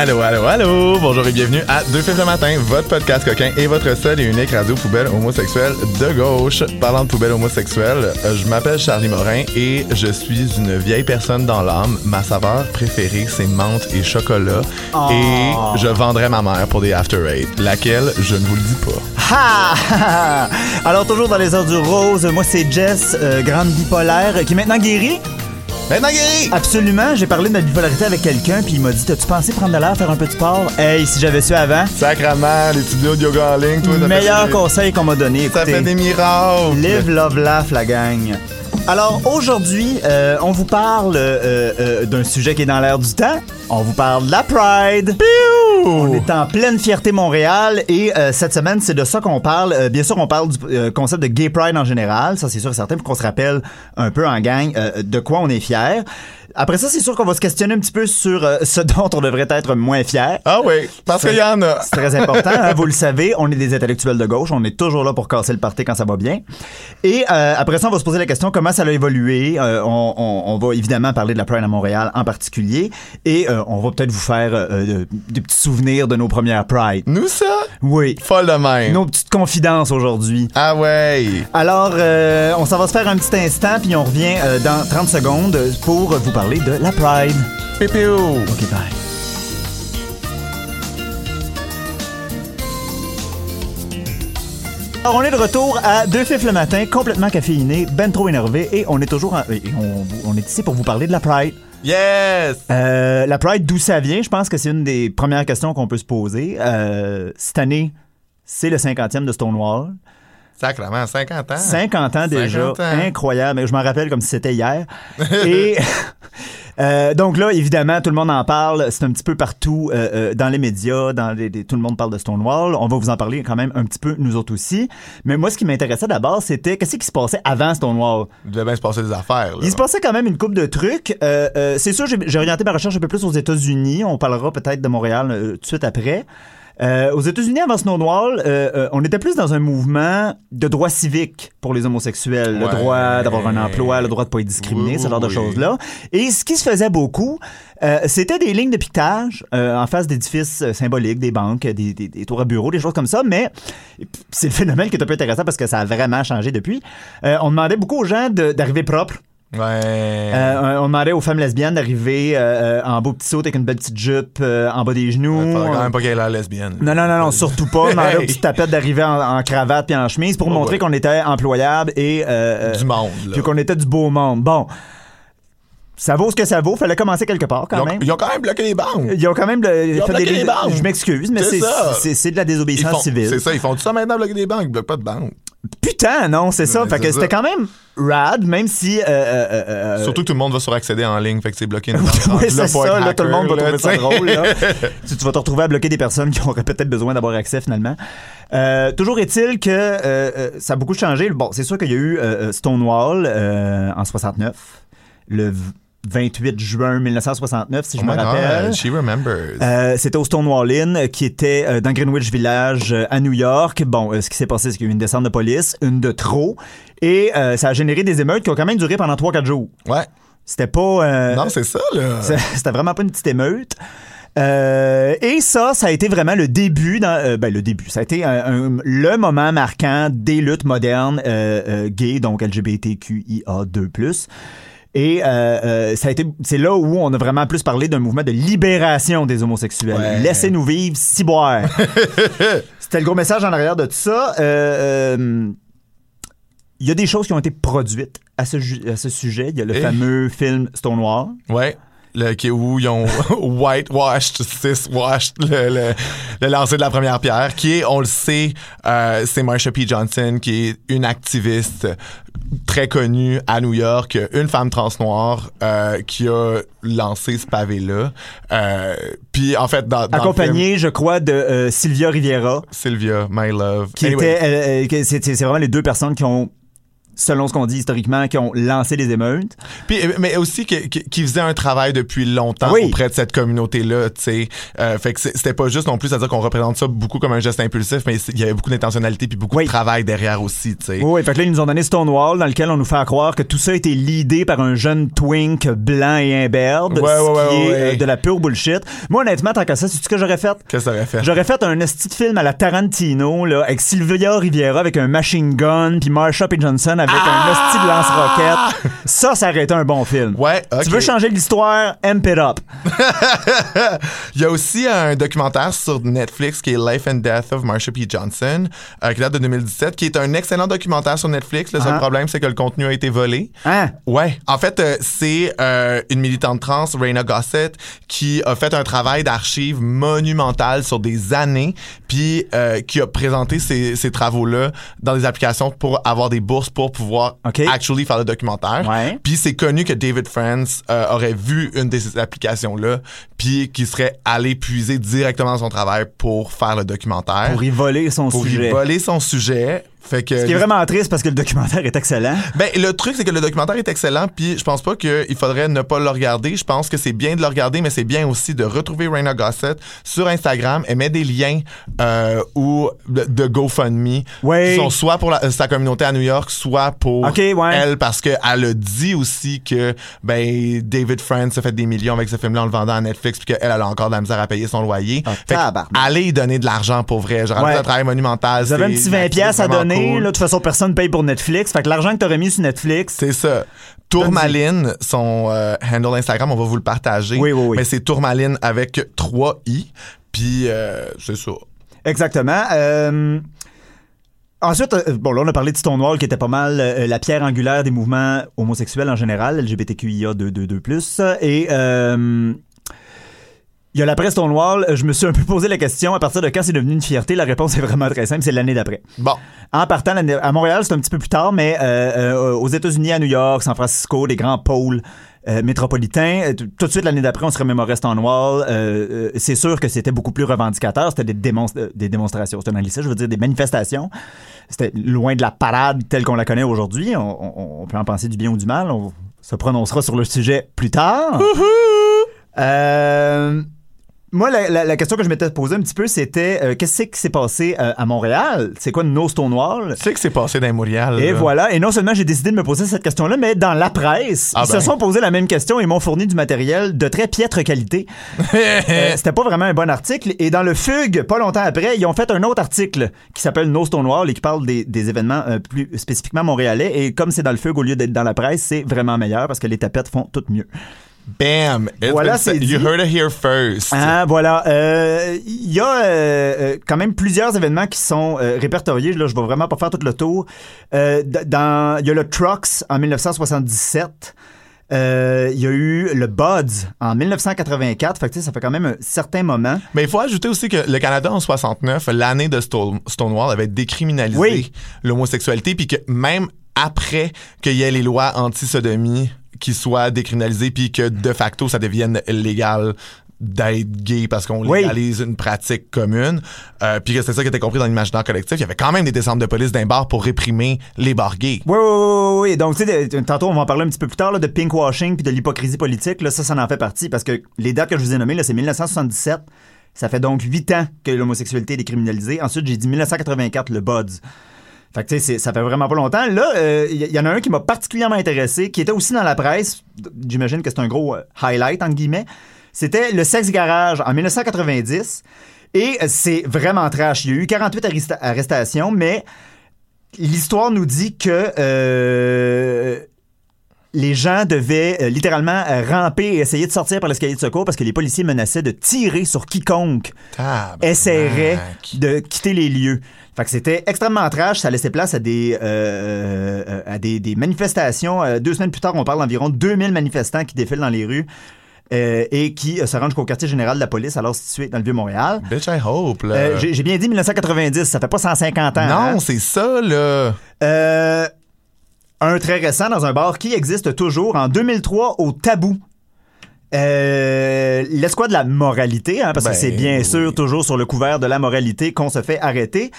Allô, allô, allô! Bonjour et bienvenue à Deux Fifs le matin, votre podcast coquin et votre seul et unique radio poubelle homosexuelle de gauche. Parlant de poubelle homosexuelle, euh, je m'appelle Charlie Morin et je suis une vieille personne dans l'âme. Ma saveur préférée, c'est menthe et chocolat. Et je vendrais ma mère pour des After Eight. Laquelle, je ne vous le dis pas. Ha! Alors, toujours dans les heures du rose, moi, c'est Jess, euh, grande bipolaire, qui est maintenant guérie. Maintenant, guéri! Absolument. J'ai parlé de ma bipolarité avec quelqu'un, puis il m'a dit T'as-tu pensé prendre de l'air, faire un peu de sport? Hey, si j'avais su avant. Sacrement, les studios de yoga en ligne, toi, ça fait Meilleur des- conseil qu'on m'a donné. Ça écoutez. fait des miracles! Live, love, laugh, la gang. Alors aujourd'hui, euh, on vous parle euh, euh, d'un sujet qui est dans l'air du temps. On vous parle de la Pride. On est en pleine fierté Montréal et euh, cette semaine, c'est de ça qu'on parle. Euh, bien sûr, on parle du euh, concept de Gay Pride en général. Ça, c'est sûr et certain pour qu'on se rappelle un peu en gang euh, de quoi on est fier. Après ça, c'est sûr qu'on va se questionner un petit peu sur euh, ce dont on devrait être moins fier. Ah oui, parce qu'il y en a. C'est très important, hein, vous le savez, on est des intellectuels de gauche, on est toujours là pour casser le party quand ça va bien. Et euh, après ça, on va se poser la question comment ça a évolué? Euh, on, on- on va évidemment parler de la Pride à Montréal en particulier, et on va peut-être vous faire des petits souvenirs de nos premières Pride. Nous, ça? Oui, Folle de même. nos petites confidences aujourd'hui. Ah ouais. Alors, on s'en va se faire un petit instant, puis on revient dans 30 secondes pour vous parler de la Pride. Pépéo. Ok, bye. Alors, on est de retour à Deux Fifs le matin, complètement caféiné, ben trop énervé, et on est toujours en- et on, on est ici pour vous parler de la Pride. Yes! Euh, la Pride, d'où ça vient? Je pense que c'est une des premières questions qu'on peut se poser. Euh, cette année, c'est le 50e de Stonewall. Sacrement, 50 ans. 50 ans déjà. 50 ans. Incroyable. Je m'en rappelle comme si c'était hier. Et euh, donc là, évidemment, tout le monde en parle. C'est un petit peu partout euh, euh, dans les médias. Dans les, les- tout le monde parle de Stonewall. On va vous en parler quand même un petit peu, nous autres aussi. Mais moi, ce qui m'intéressait d'abord, c'était qu'est-ce qui se passait avant Stonewall? Il devait bien se passer des affaires, là. Il se passait quand même une coupe de trucs. Euh, c'est sûr, j'ai orienté ma recherche un peu plus aux États-Unis. On parlera peut-être de Montréal tout de suite après. Euh, aux États-Unis, avant Stonewall, euh, euh, on était plus dans un mouvement de droit civique pour les homosexuels. Le droit d'avoir un emploi, le droit de pas être discriminé, Oui, ce genre de choses-là. Et ce qui se faisait beaucoup, euh, c'était des lignes de piquetage euh, en face d'édifices symboliques, des banques, des, des, des tours à bureaux, des choses comme ça. Mais c'est le phénomène qui est un peu intéressant parce que ça a vraiment changé depuis. Euh, on demandait beaucoup aux gens d'arriver propres. Ouais. Euh, on demandait aux femmes lesbiennes d'arriver euh, euh, en beau petit saut avec une belle petite jupe euh, en bas des genoux. Il faudrait quand même pas qu'elle l'air lesbienne. Non, non, non, non, surtout pas. On demandait aux petites tapettes d'arriver en, en cravate puis en chemise pour Oh montrer qu'on était employable et Du monde, là. puis qu'on était du beau monde. Bon, ça vaut ce que ça vaut. Fallait commencer quelque part Ils quand ont, même. ils ont quand même bloqué les banques. Ils ont quand même le- Ils ont fait bloqué des les banques. Je m'excuse, mais C'est de la désobéissance font- civile. C'est ça, ils font tout ça maintenant, bloquer des banques. Ils bloquent pas de banques. Putain, non, c'est ça. Fait que c'était quand même rad, même si. euh, euh, euh, Surtout que tout le monde va sur accéder en ligne, fait que c'est bloqué oui, c'est ça. Là, tout le monde va trouver ça drôle. Là. tu, tu vas te retrouver à bloquer des personnes qui auraient peut-être besoin d'avoir accès finalement. Toujours est-il que ça a beaucoup changé. Bon, c'est sûr qu'il y a eu Stonewall en 69, le 28 juin 1969, si je Oh me rappelle. God, she remembers. Euh, c'était au Stonewall Inn, euh, qui était euh, dans Greenwich Village euh, à New York. Bon, ce qui s'est passé, c'est qu'il y a eu une descente de police, une de trop, et ça a généré des émeutes qui ont quand même duré pendant 3-4 jours. ouais. C'était pas... Non, c'est ça, là. C'était vraiment pas une petite émeute. Euh, et ça, ça a été vraiment le début, dans, euh, ben le début, ça a été un- un- le moment marquant des luttes modernes euh, gays, donc LGBTQIA2+. Et euh, euh, ça a été, c'est là où on a vraiment plus parlé d'un mouvement de libération des homosexuels. Ouais. Laissez-nous vivre, si boire. C'était le gros message en arrière de tout ça. Euh, il y a des choses qui ont été produites à ce, ju- à ce sujet. Il y a le fameux film Stonewall. Ouais. Le, qui, où ils ont whitewashed, cis-washed le, le, le lancer de la première pierre, qui est, on le sait, euh, c'est Marsha P. Johnson, qui est une activiste très connue à New York, une femme trans noire euh, qui a lancé ce pavé-là. Euh, puis en fait, dans, dans le film, Accompagné, je crois, de euh, Sylvia Riviera, Sylvia, my love. qui Anyway, était, c'est vraiment les deux personnes qui ont, selon ce qu'on dit historiquement, qui ont lancé les émeutes. Puis, euh, mais aussi que- que- qui faisait un travail depuis longtemps Oui. auprès de cette communauté-là, tu sais. Euh, fait que c'était pas juste non plus à dire qu'on représente ça beaucoup comme un geste impulsif, mais il y avait beaucoup d'intentionnalité puis beaucoup Oui. de travail derrière aussi, tu sais. Oui, fait que là, ils nous ont donné Stonewall, dans lequel on nous fait croire que tout ça a été leadé par un jeune twink blanc et imberbe, Ouais, ouais, ce ouais, qui est ouais. euh, de la pure bullshit. Moi, honnêtement, tant qu'à ça, c'est ce que j'aurais fait? Qu'est-ce que ça aurait fait? J'aurais fait un esti de film à la Tarantino, là, avec Sylvia Riviera avec un machine gun, puis Marsha P. Johnson avec un esti de lance-roquette. Ça, ça aurait été un bon film. Ouais. Tu veux changer l'histoire? Amp it up. Il y a aussi un documentaire sur Netflix qui est Life and Death of Marsha P. Johnson, euh, qui date de 2017, qui est un excellent documentaire sur Netflix. Le seul Ah. problème, c'est que le contenu a été volé. Hein? Ouais, en fait, euh, c'est euh, une militante trans, Raina Gossett, qui a fait un travail d'archives monumental sur des années, puis qui a présenté ces, ces travaux-là dans des applications pour avoir des bourses pour pouvoir actually faire le documentaire. Ouais. Puis c'est connu que David France euh, aurait vu une de ces applications-là, puis qui serait allé puiser directement dans son travail pour faire le documentaire. Pour y voler son Pour y sujet. voler son sujet. Fait que Ce qui est vraiment triste parce que le documentaire est excellent. ben, le truc, c'est que le documentaire est excellent, puis je pense pas qu'il faudrait ne pas le regarder. Je pense que c'est bien de le regarder, mais c'est bien aussi de retrouver Raina Gossett sur Instagram. Elle met des liens euh, ou de, de GoFundMe Oui. qui sont soit pour la- sa communauté à New York, soit pour ouais. elle, parce qu'elle a dit aussi que ben David France a fait des millions avec ce film-là en le vendant à Netflix, puis qu'elle elle a encore de la misère à payer son loyer. Ah, fait allez y donner de l'argent pour vrai. Genre, Ouais. un travail monumental. Vous avez un petit une 20$ activité piastres à donner. Cool. Là, de toute façon, personne paye pour Netflix. Fait que l'argent que t'aurais mis sur Netflix, C'est ça. Tourmaline, son euh, handle Instagram, on va vous le partager. Oui, oui, oui. Mais c'est Tourmaline avec 3 i. Puis euh, c'est ça. Exactement. Euh, Ensuite, bon, là, on a parlé de Stonewall, qui était pas mal euh, la pierre angulaire des mouvements homosexuels en général, LGBTQIA 222+. Et euh, il y a l'après Stonewall, je me suis un peu posé la question, à partir de quand c'est devenu une fierté, la réponse est vraiment très simple, c'est l'année d'après. Bon. En partant, à Montréal, c'est un petit peu plus tard, mais euh, euh, aux États-Unis, à New York, San Francisco, des grands pôles euh, métropolitains, tout de suite l'année d'après, on se remémorait Stonewall. C'est sûr que c'était beaucoup plus revendicateur. C'était des, des démonstrations. C'est un anglicisme, je veux dire des manifestations. C'était loin de la parade telle qu'on la connaît aujourd'hui. On, on- on peut en penser du bien ou du mal. On se prononcera sur le sujet plus tard. Euh, moi, la, la- la question que je m'étais posée un petit peu, c'était euh, qu'est-ce qui s'est passé euh, à Montréal? C'est quoi No Stonewall? Sais que c'est passé dans Montréal. Et là. voilà. Et non seulement j'ai décidé de me poser cette question-là, mais dans la presse, Ah ils ben. se sont posé la même question et m'ont fourni du matériel de très piètre qualité. Euh, C'était pas vraiment un bon article. Et dans le Fugue, pas longtemps après, ils ont fait un autre article qui s'appelle No Stonewall et qui parle des, des événements euh, plus spécifiquement montréalais. Et comme c'est dans le Fugue au lieu d'être dans la presse, c'est vraiment meilleur parce que les tapettes font tout mieux. Bam! It's Voilà, been c'est dit. You heard it here first. Ah, voilà. Euh, Il y a euh, euh, quand même plusieurs événements qui sont euh, répertoriés. Là, je vais vraiment pas faire tout le tour. Dans, il y a le Trucks en 1977. Euh, Il y a eu le Buds en 1984. Fait que, ça fait quand même un certain moment. Mais il faut ajouter aussi que le Canada en 69, l'année de Stone- Stonewall, avait décriminalisé Oui. l'homosexualité, puis que même après qu'il y ait les lois anti-sodomie qui soient décriminalisées, puis que de facto ça devienne légal d'être gay parce qu'on Oui. légalise une pratique commune, euh, puis que c'est ça qui était compris dans l'imaginaire collectif, il y avait quand même des descentes de police d'un bar pour réprimer les bars gays. Oui, oui, oui, oui. Donc, tu sais, tantôt, on va en parler un petit peu plus tard là, de pinkwashing puis de l'hypocrisie politique. Là, ça, ça en fait partie parce que les dates que je vous ai nommées, là, c'est 1977. Ça fait donc huit ans que l'homosexualité est décriminalisée. Ensuite, j'ai dit 1984, le Buds. Fait que, tu sais, ça fait vraiment pas longtemps. Là, il y, y en a un qui m'a particulièrement intéressé, qui était aussi dans la presse. J'imagine que c'est un gros euh, highlight, entre guillemets. C'était le sexe garage en 1990. Et euh, c'est vraiment trash. Il y a eu 48 arresta- arrestations, mais l'histoire nous dit que euh, les gens devaient euh, littéralement euh, ramper et essayer de sortir par l'escalier de secours parce que les policiers menaçaient de tirer sur quiconque Tabarnak. essaierait de quitter les lieux. Fait que c'était extrêmement trash. Ça laissait place à des, euh, à des, des manifestations. Deux semaines plus tard, on parle d'environ 2000 manifestants qui défilent dans les rues. euh, et qui euh, se rend jusqu'au quartier général de la police, alors situé dans le Vieux-Montréal. Bitch, I hope, là. Euh, J'ai bien dit 1990, ça fait pas 150 ans. hein? non, c'est ça, là. Un très récent dans un bar qui existe toujours en 2003 au Tabou. Euh, L'escouade de la moralité, hein, parce Ben, que c'est bien oui. sûr toujours sur le couvert de la moralité qu'on se fait arrêter.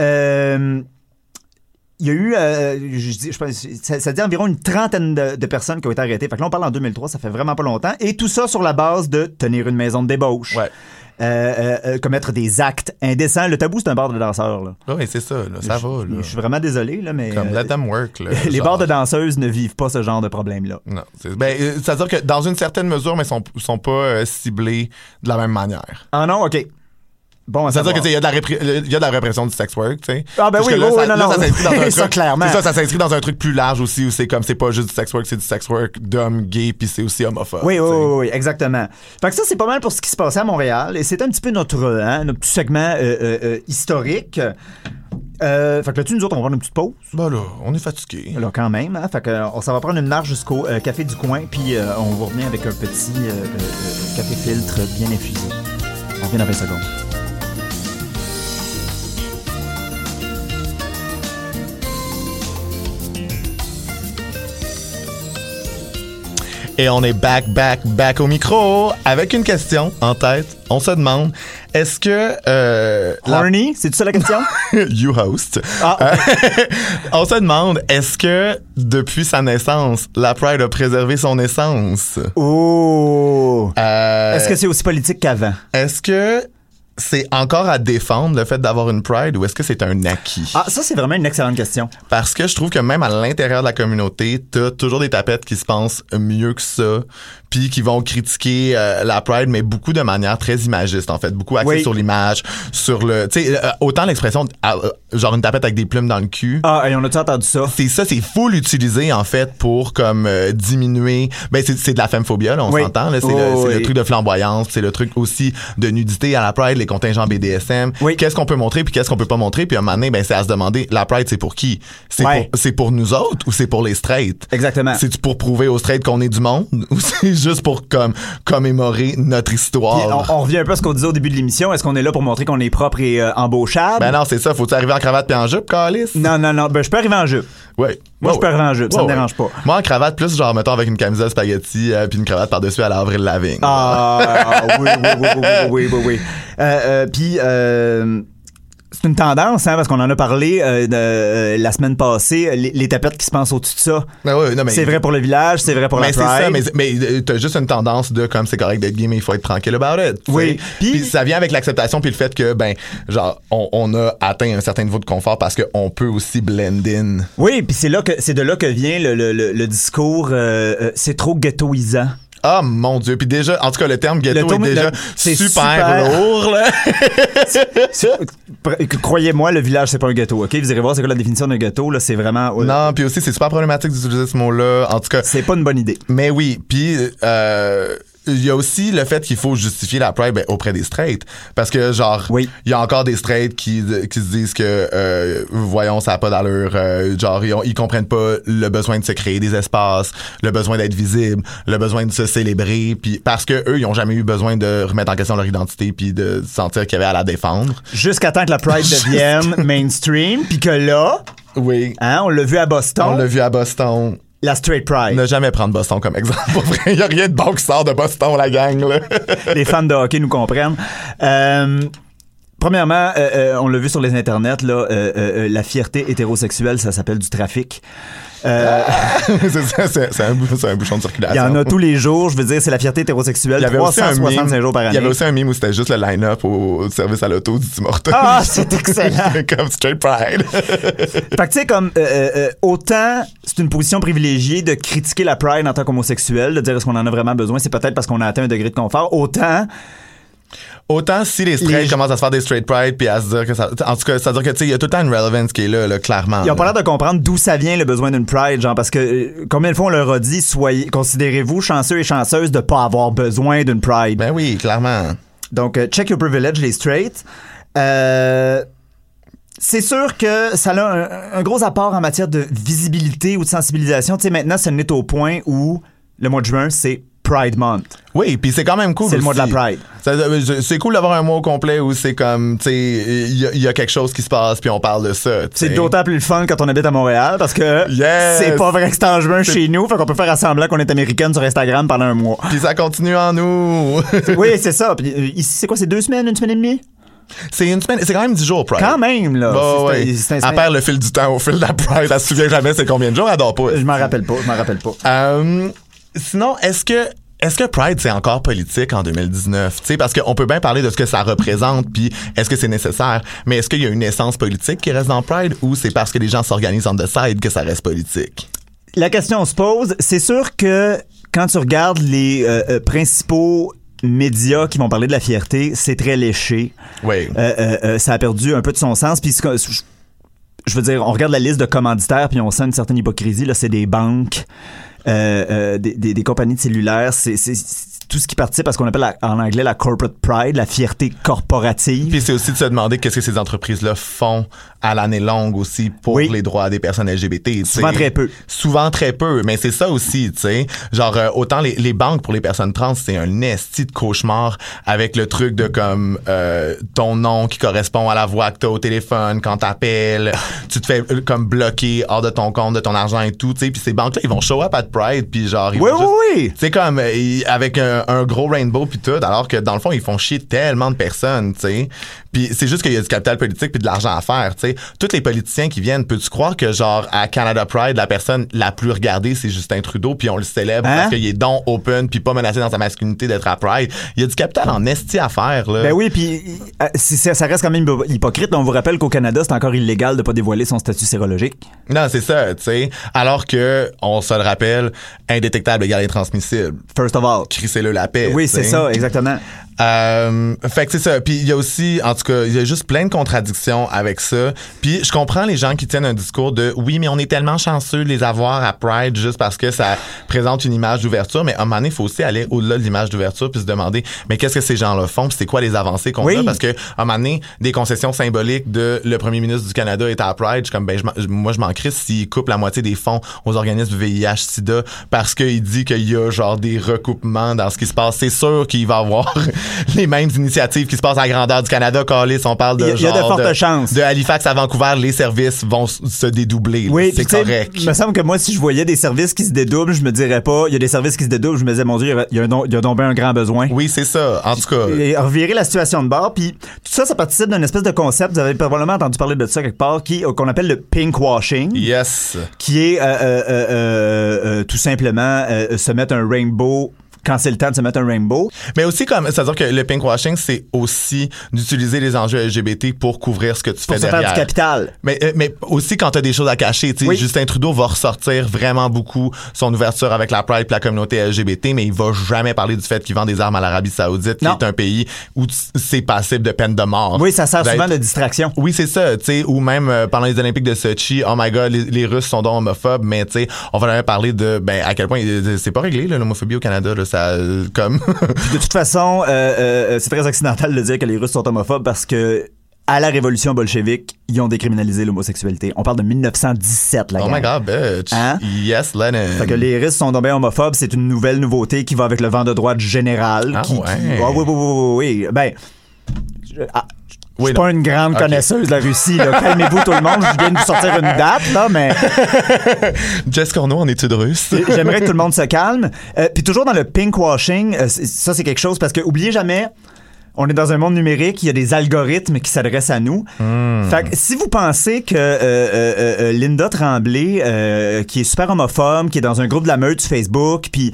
Euh, il y a eu, euh, je, dis- je pense, ça, ça dit environ une trentaine de, de personnes qui ont été arrêtées. Fait que là, on parle en 2003, ça fait vraiment pas longtemps. Et tout ça sur la base de tenir une maison de débauche. Ouais. Euh, euh, euh, commettre des actes indécents. Le tabou, c'est un bar de danseurs. Là. Oui, c'est ça, là. Ça je, va, là. Je suis vraiment désolé, là, mais. Comme let them work, là. les bars de danseuses ne vivent pas ce genre de problème-là. Non. c'est- Ben, c'est-à-dire que dans une certaine mesure, mais ils sont, sont pas ciblés de la même manière. Ah non, OK. Bon, à C'est-à-dire que, savoir. tu sais, il y, a de la il y a de la répression du sex work, tu sais. Ah, ben Parce oui, là, oui, ça, oui, non, là, non. ça s'inscrit dans un Ça, truc. clairement. Ça, ça s'inscrit dans un truc plus large aussi, où c'est comme, c'est pas juste du sex work, c'est du sex work d'hommes gays, puis c'est aussi homophobe. Oui, oui, oui, oui, exactement. Fait que ça, c'est pas mal pour ce qui se passait à Montréal. Et c'est un petit peu notre, hein, notre petit segment euh, euh, euh, historique. Euh, fait que là-dessus, nous autres, on va prendre une petite pause. Ben là, on est fatigué. Là, quand même. Hein? Fait que, euh, on s'en va prendre une marche jusqu'au euh, café du coin, puis euh, on va revenir avec un petit euh, euh, euh, café filtre bien infusé. On revient dans 20 secondes. Et on est back, back, back au micro avec une question en tête. On se demande, est-ce que euh, la- Horny, c'est ça la question? you host. Ah, Euh, on se demande, est-ce que depuis sa naissance, la Pride a préservé son essence? oh! Euh, Est-ce que c'est aussi politique qu'avant? est-ce que c'est encore à défendre le fait d'avoir une Pride ou est-ce que c'est un acquis? Ah, ça, c'est vraiment une excellente question. Parce que je trouve que même à l'intérieur de la communauté, t'as toujours des tapettes qui se pensent mieux que ça, puis qui vont critiquer euh, la Pride, mais beaucoup de manière très imagiste, en fait. Beaucoup Oui. sur l'image, sur le... Tu sais, euh, autant l'expression, ah, euh, genre une tapette avec des plumes dans le cul, Ah, et on a-tu entendu ça? c'est ça, c'est full utilisé en fait pour comme euh, diminuer. Ben c'est c'est de la femmephobia, là, on Oui. s'entend. là. C'est Oh, le, truc de flamboyance, c'est le truc aussi de nudité à la Pride, les contingents BDSM. Oui. Qu'est-ce qu'on peut montrer puis qu'est-ce qu'on peut pas montrer puis à un moment donné, ben c'est à se demander la Pride c'est pour qui? C'est pour c'est pour nous autres ou c'est pour les straights? Exactement. C'est tu pour prouver aux straights qu'on est du monde ou juste pour comme commémorer notre histoire. On, on, revient un peu à ce qu'on disait au début de l'émission. Est-ce qu'on est là pour montrer qu'on est propre et euh, embauchable? Ben non, c'est ça. Faut-tu arriver en cravate et en jupe, Calis? Non, non, non. Ben, je peux arriver en jupe. Oui. Moi, je peux arriver en jupe. ça oh, me dérange pas. Moi, en cravate, plus genre, mettons, avec une camisole spaghetti euh, puis une cravate par-dessus à l'avril Lavigne. Ah, ah oui, oui, oui, oui, oui, oui, oui, oui. Euh, euh puis... Euh, c'est une tendance, hein, parce qu'on en a parlé euh, de, euh, la semaine passée, les, les tapettes qui se pensent au-dessus de ça. Ah ouais, non, mais- C'est vrai pour le village, c'est vrai pour mais la c'est Pride. ça, mais, mais euh, t'as juste une tendance de comme c'est correct d'être gay, mais il faut être tranquille about it. Oui. Puis- ça vient avec l'acceptation puis le fait que ben genre on, on a atteint un certain niveau de confort parce qu'on peut aussi blend in. Oui, puis c'est là que c'est de là que vient le, le, le, le discours euh, euh, c'est trop ghettoisant. Ah mon dieu, puis déjà en tout cas le terme ghetto Le terme- est déjà le- super, super. lourd là. Croyez-moi, le village c'est pas un ghetto, OK? Vous irez voir c'est quoi la définition d'un ghetto là, c'est vraiment euh, non, puis aussi c'est super problématique d'utiliser ce mot-là. En tout cas, c'est pas une bonne idée. Mais oui, puis euh, il y a aussi le fait qu'il faut justifier la Pride ben, auprès des straights. Parce que, genre, il Oui. y a encore des straights qui, qui se disent que, euh, voyons, ça n'a pas d'allure. euh, genre, ils, ont- ils comprennent pas le besoin de se créer des espaces, le besoin d'être visible, le besoin de se célébrer. Puis parce que eux, ils ont jamais eu besoin de remettre en question leur identité puis de sentir qu'il y avait à la défendre. Jusqu'à temps que la Pride devienne mainstream, puis que là, Oui. hein, on l'a vu à Boston, On l'a vu à Boston. La straight pride. Ne jamais prendre Boston comme exemple. Il y a rien de bon qui sort de Boston, la gang, là. Les fans de hockey nous comprennent. Euh, Premièrement, euh, euh, on l'a vu sur les internets, là, euh, la fierté hétérosexuelle, ça s'appelle du trafic. Euh, c'est ça, c'est c'est un, bouchon de Il circulation. y en a tous les jours, je veux dire, c'est la fierté hétérosexuelle, Il y avait aussi un 365 meme, jours par année. Il y avait aussi un meme où c'était juste le line-up au service à l'auto du Tim Hortons. Ah, c'est excellent. comme straight pride. Fait que tu sais, comme, autant c'est une position privilégiée de critiquer la Pride en tant qu'homosexuel, de dire est-ce qu'on en a vraiment besoin, c'est peut-être parce qu'on a atteint un degré de confort, autant Autant si les straights Les- commencent à se faire des straight pride puis à se dire que ça. En tout cas, ça veut dire que tu sais, il y a tout le temps une relevance qui est là, là clairement. Ils ont pas l'air de comprendre d'où ça vient le besoin d'une pride, genre parce que euh, combien de fois on leur a dit soyez considérez-vous chanceux et chanceuses de pas avoir besoin d'une pride? Ben oui, clairement. Donc euh, check your privilege les straight. Euh, c'est sûr que ça a un, un gros apport en matière de visibilité ou de sensibilisation. Tu sais maintenant, ça n'est au point où le mois de juin c'est Pride Month. Oui, puis c'est quand même cool. C'est le mois de la. Pride. C'est cool d'avoir un au complet où c'est comme, tu sais, il y, a- il y a quelque chose qui se passe puis on parle de ça. C'est d'autant plus le fun quand on habite à Montréal parce que Yes! c'est pas vrai que c'est en juin chez nous, fait qu'on peut faire semblant qu'on est américaine sur Instagram pendant un mois. Puis ça continue en nous. oui, c'est ça. Puis, euh, ici, c'est quoi, c'est deux semaines, une semaine et demie? c'est une semaine, c'est quand même 10 jours Pride. Quand même, là. Bah ouais. Elle perd le fil du temps au fil de la Pride. Elle se souvient jamais c'est combien de jours, elle dort pas. Je m'en rappelle pas, je m'en rappelle pas. Euh, sinon, est-ce que est-ce que Pride c'est encore politique en 2019 Tu sais parce qu'on peut bien parler de ce que ça représente puis est-ce que c'est nécessaire, mais est-ce qu'il y a une essence politique qui reste dans Pride ou c'est parce que les gens s'organisent on the side que ça reste politique? La question se pose. C'est sûr que quand tu regardes les euh, euh, principaux médias qui vont parler de la fierté, c'est très léché. Oui. Euh, ça a perdu un peu de son sens. Puis je, je veux dire, on regarde la liste de commanditaires puis on sent une certaine hypocrisie. Là, c'est des banques, euh, euh, des, des- des compagnies de cellulaires. C'est tout ce qui participe à ce qu'on appelle la- en anglais la corporate pride, la fierté corporative. Puis c'est aussi de se demander qu'est-ce que ces entreprises-là font à l'année longue aussi pour Oui. les droits des personnes LGBT. Souvent très peu. Souvent très peu, mais c'est ça aussi, tu sais. Genre euh, autant les, les banques pour les personnes trans, c'est un esti de cauchemar avec le truc de comme euh, ton nom qui correspond à la voix que t'as au téléphone quand t'appelles, tu te fais euh, comme bloquer hors de ton compte, de ton argent et tout, tu sais. Puis ces banques-là, ils vont show up at Pride, puis genre ils Oui, vont oui, juste- oui. c'est comme euh, avec un, gros rainbow puis tout, alors que dans le fond ils font chier tellement de personnes, tu sais. Puis c'est juste qu'il y a du capital politique puis de l'argent à faire, tu sais. Tous les politiciens qui viennent, peux-tu croire que genre à Canada Pride, la personne la plus regardée c'est Justin Trudeau puis on le célèbre Hein? parce qu'il est don open puis pas menacé dans sa masculinité d'être à Pride? Il y a du capital en esti à faire là. Ben oui, puis euh, ça reste quand même hypocrite. On vous rappelle qu'au Canada, c'est encore illégal de pas dévoiler son statut sérologique. Non, c'est ça, tu sais. Alors que on se le rappelle, indétectable égale intransmissible. First of all. Crissez-le la paix. Oui, c'est ça, exactement. Euh, fait que c'est ça. Puis il y a aussi, en tout cas, il y a juste plein de contradictions avec ça. Puis je comprends les gens qui tiennent un discours de oui, mais on est tellement chanceux de les avoir à Pride juste parce que ça présente une image d'ouverture. Mais à un moment donné, il faut aussi aller au-delà de l'image d'ouverture puis se demander, mais qu'est-ce que ces gens-là font? Puis c'est quoi les avancées qu'on Oui. a parce que à un moment donné, des concessions symboliques de le premier ministre du Canada est à Pride, je suis comme ben je moi je m'en crisse s'il coupe la moitié des fonds aux organismes VIH/SIDA parce qu'il dit qu'il y a genre des recoupements dans ce qui se passe. C'est sûr qu'il va avoir les mêmes initiatives qui se passent à la grandeur du Canada. Calis, on parle de Il y a- il y a de fortes chances. De Halifax à Vancouver, les services vont se dédoubler. Oui, c'est correct. Il me semble que moi, si je voyais des services qui se dédoublent, je me dirais pas, il y a des services qui se dédoublent, je me disais, mon Dieu, il y a, un il y a bien un grand besoin. Oui, c'est ça. En tout cas. Et revirer la situation de bord, puis tout ça, ça participe d'un espèce de concept, vous avez probablement entendu parler de ça quelque part, qui qu'on appelle le pink washing. Yes. qui est euh, euh, euh, euh, euh, tout simplement euh, se mettre un rainbow quand c'est le temps de se mettre un rainbow. Mais aussi comme, c'est-à-dire que le pinkwashing, c'est aussi d'utiliser les enjeux LGBT pour couvrir ce que tu Pour fais se faire derrière. du capital. Mais, euh, mais aussi quand t'as des choses à cacher, tu sais, Oui. Justin Trudeau va ressortir vraiment beaucoup son ouverture avec la Pride et la communauté LGBT, mais il va jamais parler du fait qu'il vend des armes à l'Arabie Saoudite, qui est un pays où c'est passible de peine de mort. Oui, ça sert souvent de distraction. Oui, c'est ça, tu sais, ou même euh, pendant les Olympiques de Sochi, oh my god, les, les Russes sont donc homophobes, mais tu sais, on va jamais parler de ben à quel point euh, c'est pas réglé l'homophobie au Canada là, ça euh, comme De toute façon, euh, euh, c'est très occidental de dire que les Russes sont homophobes parce que à la révolution bolchevique, ils ont décriminalisé l'homosexualité. On parle de 1917, la Oh my god, bitch. Hein? Yes, Lenin. Fait que les Russes sont bien homophobes, c'est une nouvelle nouveauté qui va avec le vent de droite général. Ah qui, qui- ouais. Ah oui, oui, oui, oui, oui. Ben, je, ah, je Oui, suis pas une grande connaisseuse de la Russie. là. Calmez-vous tout le monde, je viens de vous sortir une date, là, mais Jess Corneau en études russes. j'aimerais que tout le monde se calme. Euh, Puis toujours dans le pinkwashing, euh, ça c'est quelque chose parce que oubliez jamais. On est dans un monde numérique, il y a des algorithmes qui s'adressent à nous. Fait que si vous pensez que euh, euh, euh, Linda Tremblay, qui est super homophobe, qui est dans un groupe de la meute sur Facebook, puis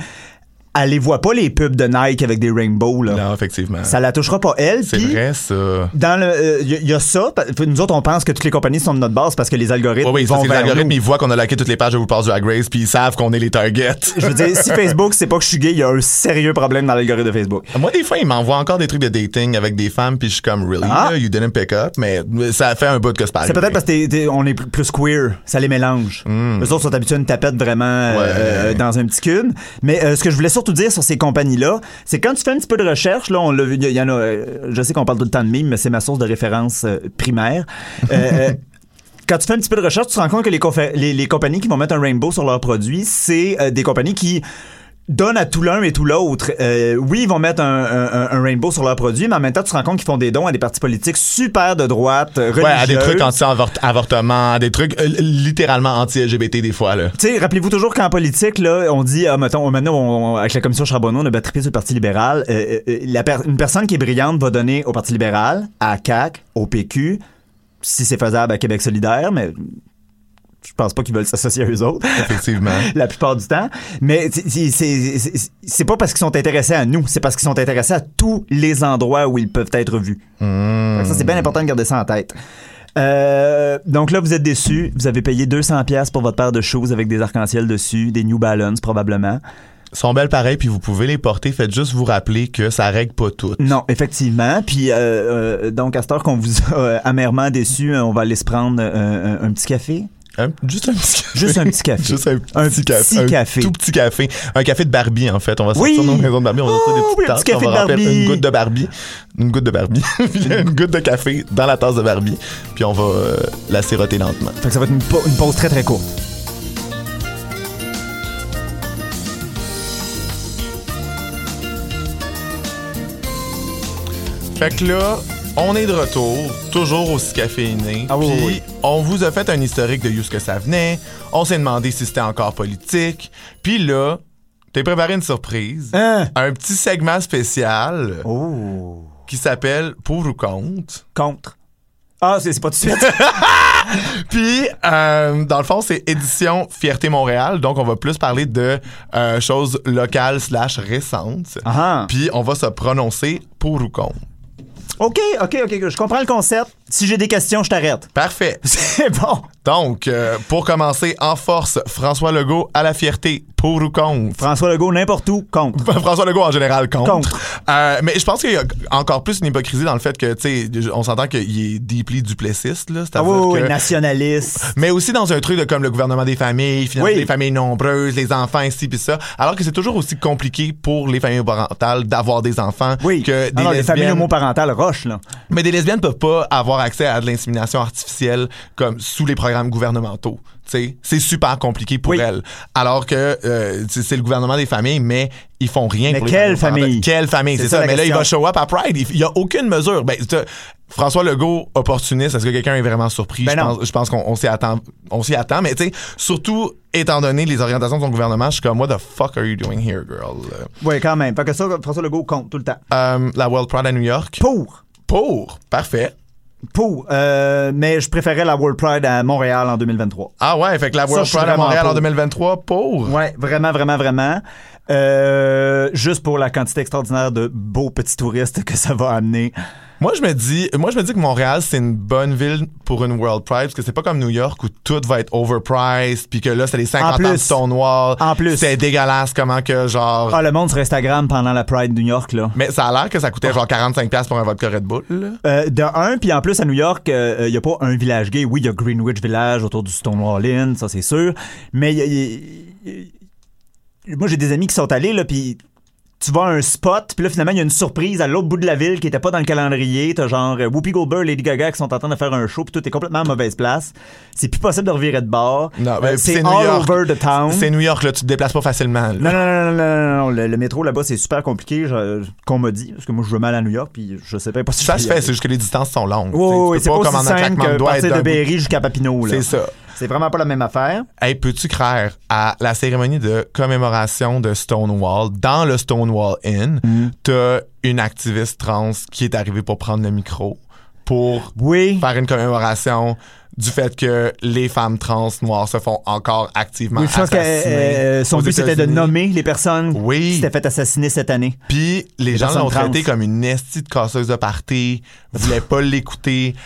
elle les voit pas les pubs de Nike avec des rainbows, là? Non, effectivement. Ça la touchera pas elle. C'est vrai, ça. Dans le, il y, a- y a ça. Nous autres, on pense que toutes les compagnies sont de notre base parce que les algorithmes Oui, oui, ça, vont les vers algorithmes, nous. ils voient qu'on a liké toutes les pages de RuPaul's Drag Race, puis ils savent qu'on est les targets. Je veux dire, si Facebook, c'est pas que je suis gay, il y a un sérieux problème dans l'algorithme de Facebook. Moi, des fois, ils m'envoient encore des trucs de dating avec des femmes, puis je suis comme, really, Ah. là, you didn't pick up, mais ça fait un bout que c'est pas C'est peut-être parce qu'on est plus queer, ça les mélange. Eux autres sont habitués à une tapette vraiment euh. Ouais. euh, dans un petit cube. Mais euh, ce que je voulais surtout dire sur ces compagnies-là, c'est quand tu fais un petit peu de recherche, là, on l'a vu, il y en a, euh, je sais qu'on parle tout le temps de mimes, mais c'est ma source de référence euh, primaire. Euh, quand tu fais un petit peu de recherche, tu te rends compte que les, les, les compagnies qui vont mettre un rainbow sur leurs produits, c'est euh, des compagnies qui donnent à tout l'un et tout l'autre. Euh, oui, ils vont mettre un, un- un rainbow sur leurs produits, mais en même temps, tu te rends compte qu'ils font des dons à des partis politiques super de droite, euh, religieux. Ouais, à des trucs anti-avortement, à des trucs euh, littéralement anti-LGBT des fois. Tu sais, rappelez-vous toujours qu'en politique, là, on dit, ah, mettons, maintenant, on- avec la commission Charbonneau, on a battu sur le Parti libéral. Euh, euh, la per- une personne qui est brillante va donner au Parti libéral, à CAC, au PQ, si c'est faisable à Québec solidaire, mais je pense pas qu'ils veulent s'associer à eux autres. Effectivement. la plupart du temps. Mais c'est- pas parce qu'ils sont intéressés à nous, c'est parce qu'ils sont intéressés à tous les endroits où ils peuvent être vus. Hmm. Ça, c'est bien important de garder ça en tête. Euh, donc là, vous êtes déçus. Vous avez payé 200 pièces pour votre paire de choses avec des arcs-en-ciel dessus, des New Balance probablement. sont belles pareilles, puis vous pouvez les porter. Faites juste vous rappeler que ça règle pas tout. Non, effectivement. Puis euh, euh, donc à cette heure qu'on vous a euh, amèrement déçus, on va aller se prendre un petit café. Un- juste un petit café. Juste un petit café. juste un Un petit, café. petit un café. tout petit café. Un café de Barbie, en fait. On va Oui. sortir nos maisons de Barbie, on va sortir Oh, des petites oui, un tasses, petit on va de remplir Barbie. une goutte de Barbie. Une goutte de Barbie. Une goutte de café dans la tasse de Barbie. Puis on va euh, la siroter lentement. Fait que ça va être une, une pause très très courte. Fait que là, on est de retour, toujours aussi caféiné. Ah oui, Puis oui, oui. on vous a fait un historique de où ce que ça venait. On s'est demandé si c'était encore politique. Puis là, t'as préparé une surprise. Hein? Un petit segment spécial Oh. qui s'appelle Pour ou contre? Contre. Ah, c'est c'est pas tout de suite. Puis, euh, dans le fond, c'est édition Fierté Montréal. Donc, on va plus parler de euh, choses locales slash récentes. Ah. Puis, on va se prononcer pour ou contre. OK, OK, OK. Je comprends le concept. Si j'ai des questions, je t'arrête. Parfait. C'est bon. Donc, euh, pour commencer en force, François Legault à la fierté, pour ou contre? François Legault, n'importe où, contre. François Legault en général contre. Contre. Euh, mais je pense qu'il y a encore plus une hypocrisie dans le fait que, tu sais, on s'entend qu'il est deeply duplessiste, là. Ah oui, oui, que- nationaliste. mais aussi dans un truc de comme le gouvernement des familles, Oui. les familles nombreuses, les enfants ici puis ça. Alors que c'est toujours aussi compliqué pour les familles parentales d'avoir des enfants Oui. que des Ah non, les familles homoparentales roches, là. Mais des lesbiennes peuvent pas avoir accès à de l'insémination artificielle comme sous les programmes gouvernementaux. C'est super compliqué pour Oui. elles. Alors que euh, c'est le gouvernement des familles, mais ils font rien Mais pour les quelle familles famille? Quelle famille, C'est ça Mais là, il va show up à Pride. Il il y a aucune mesure. Ben, François Legault, opportuniste, est-ce que quelqu'un est vraiment surpris? Ben je, pense, je pense qu'on on s'y attend. On s'y attend, mais tu sais, surtout étant donné les orientations de son gouvernement, je suis comme, what the fuck are you doing here, girl? Oui, quand même. Fait que ça, François Legault compte tout le temps. Euh, la World Pride à New York. Pour. Pour. Parfait. Pour. Euh, mais je préférais la World Pride à Montréal en 2023. Ah ouais, fait que la World Pride à Montréal en pour. 2023, pour? Ouais, vraiment, vraiment, vraiment. Euh, juste pour la quantité extraordinaire de beaux petits touristes que ça va amener. Moi, je me dis, moi, je me dis que Montréal, c'est une bonne ville pour une World Pride, parce que c'est pas comme New York où tout va être overpriced, puis que là, c'est les 50 En plus. ans de Stonewall. En plus. C'est dégueulasse comment que, genre... Ah, le monde sur Instagram pendant la Pride de New York, là. Mais ça a l'air que ça coûtait genre 45$ piastres pour un vodka Red Bull, là. Euh, de un, puis en plus à New York, il n'y a pas un village gay. Oui, il y a Greenwich Village autour du Stonewall Inn, ça c'est sûr. Mais y a- y- y- moi j'ai des amis qui sont allés là, puis tu vas à un spot, puis là finalement il y a une surprise à l'autre bout de la ville qui était pas dans le calendrier. T'as genre euh, Whoopi Goldberg, Lady Gaga qui sont en train de faire un show, puis tout est complètement à mauvaise place. C'est plus possible de revirer de bord. Non, mais c'est New all York. over the town. C'est New York, là, tu te déplaces pas facilement. là. Non, non, non, non, non, non, Le, le métro là-bas, c'est super compliqué, je- qu'on m'a dit, parce que moi je veux mal à New York, puis je sais pas si Ça se fait, c'est juste que les distances sont longues. Oui, oui, c'est pas, pas comme en un claquement que de doigts de. Berry jusqu'à Papineau. là. C'est ça. C'est vraiment pas la même affaire. Hey, peux-tu croire à la cérémonie de commémoration de Stonewall dans le Stonewall Inn? Mm. T'as une activiste trans qui est arrivée pour prendre le micro pour Oui. faire une commémoration du fait que les femmes trans noires se font encore activement Oui, je pense que assassiner euh, son but c'était de nommer les personnes Oui. qui s'étaient fait assassiner cette année. Puis les Les gens l'ont traité comme une estie de casseuse de party, voulaient pas l'écouter.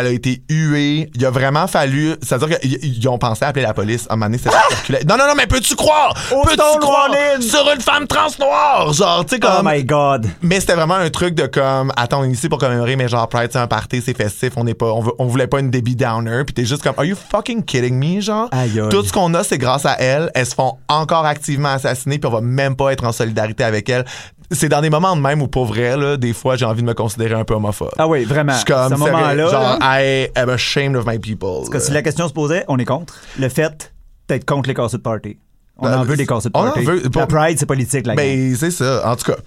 Elle a été huée. Il a vraiment fallu. C'est-à-dire qu'ils ils ont pensé à appeler la police. À un moment donné, c'était circulait. Non, non, non, mais peux-tu croire? Peux-tu croire sur une femme trans noire? Genre, tu sais, Oh comme. my god. mais c'était vraiment un truc de comme, attends, on est ici pour commémorer, mais genre, Pride, c'est un party, c'est festif, on n'est pas, on, veut- on voulait pas une Debbie Downer, puis t'es juste comme, are you fucking kidding me, genre? Aïe, aïe. Tout ce qu'on a, c'est grâce à elle, elles se font encore activement assassiner, puis on va même pas être en solidarité avec elle. C'est dans des moments de même où, pour vrai, là, des fois, j'ai envie de me considérer un peu homophobe. Ah oui, vraiment. Je suis comme, ce moment-là, genre, I am ashamed of my people. que si la question se posait, on est contre. Le fait d'être contre les de party. On Euh, en veut des corset on en party. veut- La pour- Pride, c'est politique, la. Ben, c'est ça. En tout cas,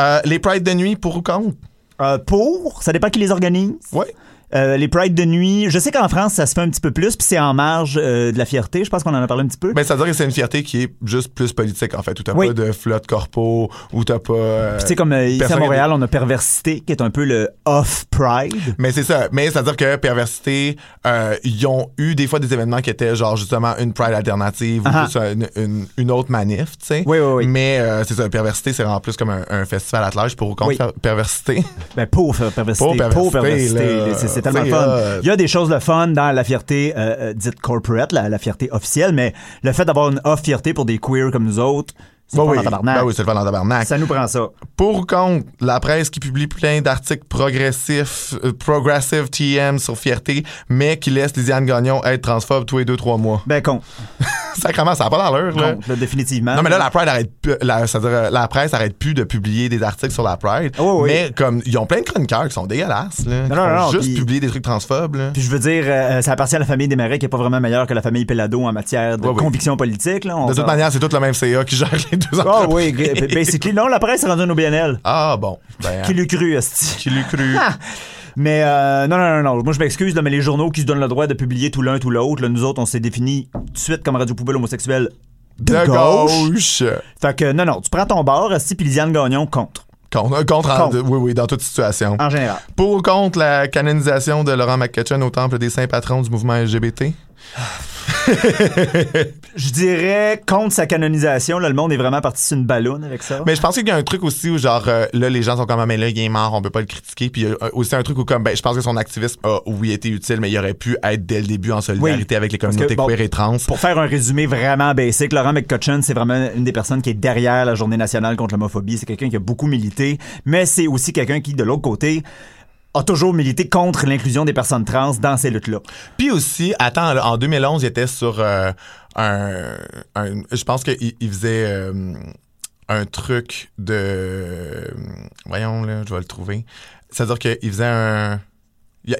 Euh, les Pride de nuit, pour ou contre? Euh, pour, ça dépend qui les organise. Ouais. Euh, les Pride de nuit, je sais qu'en France, ça se fait un petit peu plus, puis c'est en marge euh, de la fierté. Je pense qu'on en a parlé un petit peu. Ben, ça veut dire que c'est une fierté qui est juste plus politique, en fait, où t'as Oui. pas de flotte corpo, où t'as pas. euh, Puis tu sais, comme euh, ici à Montréal, on a Perversité, qui est un peu le off-Pride. Mais c'est ça. Mais c'est-à-dire que Perversité, ils ont eu des fois des événements qui étaient genre justement une Pride alternative ou juste une, une- une autre manif, tu sais. Oui, oui, oui. Mais c'est ça, Perversité, c'est en plus comme un, un festival à large pour ou contre Oui. per- Perversité. Ben, pour Perversité. Pour Pour Perversité, Perversité. là. C'est c'est tellement C'est fun. hot. Il y a des choses de fun dans la fierté euh, euh, dite corporate, la, la fierté officielle, mais le fait d'avoir une off-fierté pour des queers comme nous autres, c'est pas oui, tabarnak. ben oui, c'est le fun en tabarnak. Ça nous prend ça. Pour ou contre la presse qui publie plein d'articles progressifs, euh, progressive TM sur fierté, mais qui laisse Lisiane Gagnon être transphobe tous les deux, trois mois. Ben, con. Sacrement, ça n'a pas d'allure, là. Con, là, définitivement. Non, mais là, la Pride arrête plus, la, c'est-à-dire, euh, la presse arrête plus de publier des articles sur la Pride. Ah oui. Mais comme, ils ont plein de chroniqueurs qui sont dégueulasses, là. qui non, non, juste puis- publier des trucs transphobes, là. Puis je veux dire, euh, ça appartient à la famille des Marais qui est pas vraiment meilleure que la famille Pelado en matière de oui. conviction politique. Là. On De toute manière, c'est tout le même CA qui gère les deux Ah entreprises. oui, basically. Non, la presse est rendue au BNL. Ah, bon. Ben, Qui l'eût cru, esti. qui l'eût cru. Mais euh, non, non, non, non. Moi, je m'excuse, mais les journaux qui se donnent le droit de publier tout l'un, tout l'autre, là, nous autres, on s'est définis tout de suite comme Radio Poubelle homosexuelle de, De gauche. gauche. Fait que non, non, tu prends ton bord, esti, puis Lisiane Gagnon contre, Contre, euh, contre, en- Contre. oui, oui, dans toute situation. en général. Pour ou contre la canonisation de Laurent McCutcheon au temple des saints patrons du mouvement LGBT? Je dirais contre sa canonisation, là, le monde est vraiment parti sur une balloune avec ça. Mais je pense qu'il y a un truc aussi où, genre, euh, là, les gens sont comme, Ah, mais là, il est mort, on peut pas le critiquer. Puis il y a aussi un truc où, comme, ben, je pense que son activisme a, oui, été utile, mais il aurait pu être dès le début en solidarité Oui. avec les que, communautés bon, queer et trans. Pour faire un résumé vraiment basic, Laurent McCutcheon, c'est vraiment une des personnes qui est derrière la journée nationale contre l'homophobie. C'est quelqu'un qui a beaucoup milité, mais c'est aussi quelqu'un qui, de l'autre côté, a toujours milité contre l'inclusion des personnes trans dans ces luttes-là. Puis aussi, attends, en 2011, il était sur euh, un, un- Je pense qu'il il faisait euh, un truc de. Voyons, là, je vais le trouver. C'est-à-dire qu'il faisait un.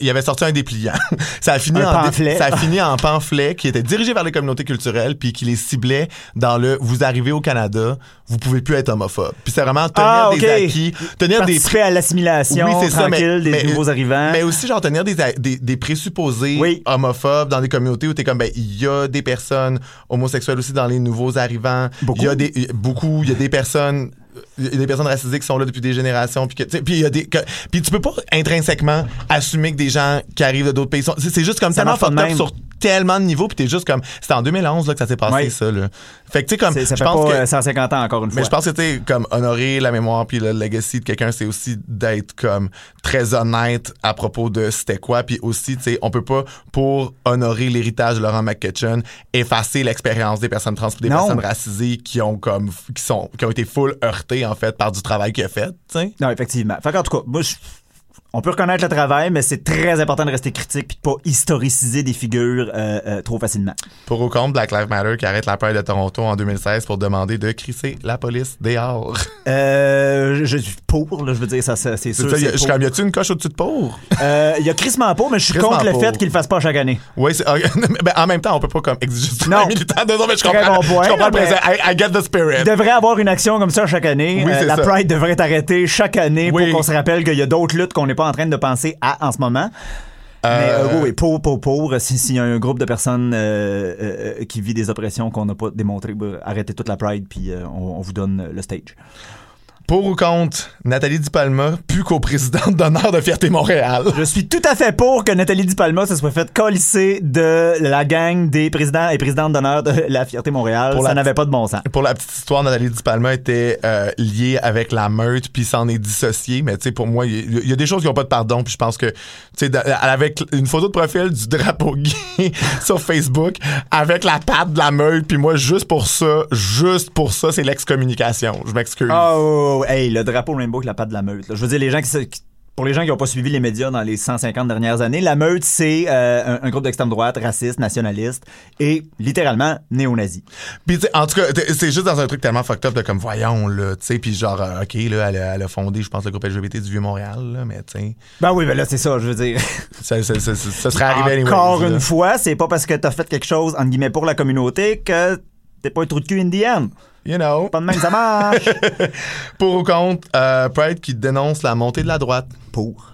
Il avait sorti un dépliant. ça a fini Un en pamphlet. ça a fini en pamphlet qui était dirigé vers les communautés culturelles puis qui les ciblait dans le vous arrivez au Canada, vous pouvez plus être homophobe. Puis c'est vraiment tenir Ah, des ok. acquis, tenir des Participer à l'assimilation oui, c'est ça, mais, tranquille des mais- nouveaux arrivants. Mais aussi, genre, tenir des, des, des présupposés Oui. homophobes dans des communautés où t'es comme, ben, il y a des personnes homosexuelles aussi dans les nouveaux arrivants. Beaucoup. Il y a des, beaucoup, il y a des personnes, des personnes racisées qui sont là depuis des générations. Puis que, puis il y a des, que- puis tu peux pas intrinsèquement assumer que des gens qui arrivent de d'autres pays sont, c'est c'est juste comme Ça tellement fucked up sur tellement de niveaux puis t'es juste comme, c'était en 2011, là, que ça s'est passé, ça, là. Fait que, tu sais, comme, je pense que, euh, 150 ans encore une fois. mais je pense que tu sais, comme honorer la mémoire puis le legacy de quelqu'un, c'est aussi d'être comme très honnête à propos de c'était quoi, puis aussi tu sais, on peut pas pour honorer l'héritage de Laurent McCutcheon effacer l'expérience des personnes trans, des Non. personnes racisées qui ont comme qui sont qui ont été full heurtées en fait par du travail qu'il a fait, tu sais. Non, effectivement. Fait qu'en tout cas, moi, je- on peut reconnaître le travail, mais c'est très important de rester critique puis de pas historiciser des figures euh, euh, trop facilement. Pour au compte Black Lives Matter qui arrête la Pride de Toronto en 2016 pour demander de crisser la police dehors. Euh, je suis pour, là, je veux dire, ça, ça, c'est sûr. ça, y a- je pour. y a-tu une coche au-dessus de pour? Euh, Il y a crissement pas, mais je suis contre le fait qu'il le fasse pas chaque année. Oui, c'est. ben, en même temps, on peut pas comme exiger Non. militant. Non, non, mais je comprends. bon point, je comprends le principe. I, I get the spirit. Il devrait avoir une action comme ça chaque année. Oui, Euh, la ça. Pride devrait être arrêtée chaque année Oui. pour qu'on se rappelle qu'il y a d'autres luttes qu'on n'est pas en train de penser à en ce moment. Mais Euh, euh, oui, pour, pour, pour, si- s'il y a un groupe de personnes euh, euh, qui vit des oppressions qu'on n'a pas démontrées, ben, arrêtez toute la Pride, puis euh, on, on vous donne le stage. Pour ou contre Nathalie Di Palma, plus co-présidente d'honneur de Fierté Montréal. Je suis tout à fait pour que Nathalie Di Palma se soit faite colisser de la gang des présidents et présidentes d'honneur de la Fierté Montréal. Pour ça n'avait pas de bon sens. Pour la petite histoire, Nathalie Di Palma était euh, liée avec la meute puis s'en est dissociée. Mais tu sais, pour moi, il y, a des choses qui n'ont pas de pardon. Puis je pense que, tu sais, avait une photo de profil du drapeau gay sur Facebook avec la patte de la meute. Puis moi, juste pour ça, juste pour ça, c'est l'excommunication. Je m'excuse. Oh, hey, le drapeau Rainbow avec la patte de la meute. là. Je veux dire, les gens qui, pour les gens qui n'ont pas suivi les médias dans les 150 dernières années, la meute, c'est euh, un, un groupe d'extrême droite, raciste, nationaliste et littéralement néo-nazi. Puis, en tout cas, c'est juste dans un truc tellement fucked up de comme, voyons, là, tu sais, puis genre, euh, OK, là, elle a, elle a fondé, je pense, le groupe LGBT du Vieux-Montréal, là, mais tu sais, Ben oui, ben là, c'est ça, je veux dire. ça, ça, ça, ça- serait arrivé Encore là. une fois, c'est pas parce que t'as fait quelque chose, entre guillemets, pour la communauté que t'es pas un trou de cul in the end. You know. Pas de même, ça marche. Pour ou contre, euh, Pride qui dénonce la montée de la droite. Pour.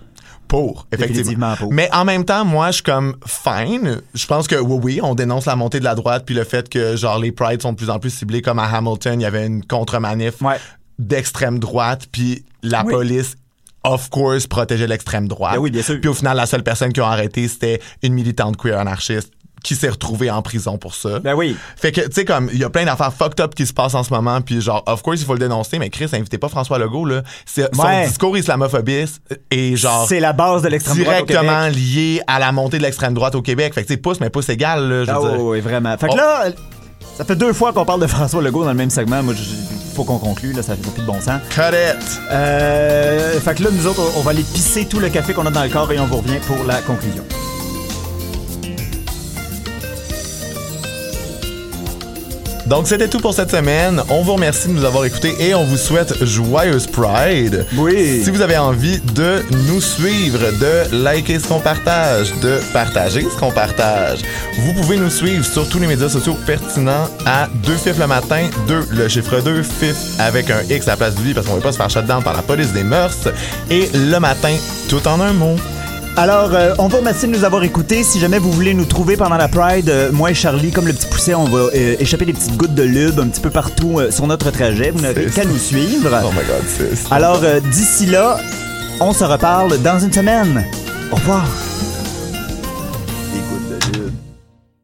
Pour, effectivement. Pour. Mais en même temps, moi, je suis comme fine. Je pense que oui, oui, on dénonce la montée de la droite puis le fait que genre les Pride sont de plus en plus ciblés comme à Hamilton, il y avait une contre-manif Ouais. d'extrême droite puis la Oui. police of course protégeait l'extrême droite. Ben oui, bien sûr. Puis au final, la seule personne qu'ils ont arrêté, c'était une militante queer anarchiste qui s'est retrouvée en prison pour ça. Ben oui. Fait que, tu sais, comme, il y a plein d'affaires fucked up qui se passent en ce moment, puis genre, of course, il faut le dénoncer, mais Chris, invitez pas François Legault, là. C'est, Ouais. Son discours islamophobiste est genre C'est la base de l'extrême droite directement lié à la montée de l'extrême droite au Québec. Fait que, tu sais, pouce, mais pouce égal, là, je veux Ah dire. oui, vraiment. Fait que Oh. là, ça fait deux fois qu'on parle de François Legault dans le même segment. Moi, il faut qu'on conclue, là, ça fait plus de bon sens. Cut it! Euh, fait que là, nous autres, on on va aller pisser tout le café qu'on a dans le corps et on vous revient pour la conclusion. Donc, c'était tout pour cette semaine. On vous remercie de nous avoir écoutés et on vous souhaite joyeuse Pride. Oui. Si vous avez envie de nous suivre, de liker ce qu'on partage, de partager ce qu'on partage, vous pouvez nous suivre sur tous les médias sociaux pertinents à 2 fifs le matin, 2 le chiffre 2, fif avec un X à la place du lit parce qu'on veut pas se faire shutdown par la police des mœurs et le matin tout en un mot. Alors, euh, on vous remercie de nous avoir écoutés. Si jamais vous voulez nous trouver pendant la Pride, euh, moi et Charlie, comme le petit pousset, on va euh, échapper des petites gouttes de lube un petit peu partout sur notre trajet. Vous n'avez C'est qu'à nous suivre. Oh my god, sis. Alors, d'ici là, on se reparle dans une semaine. Au revoir.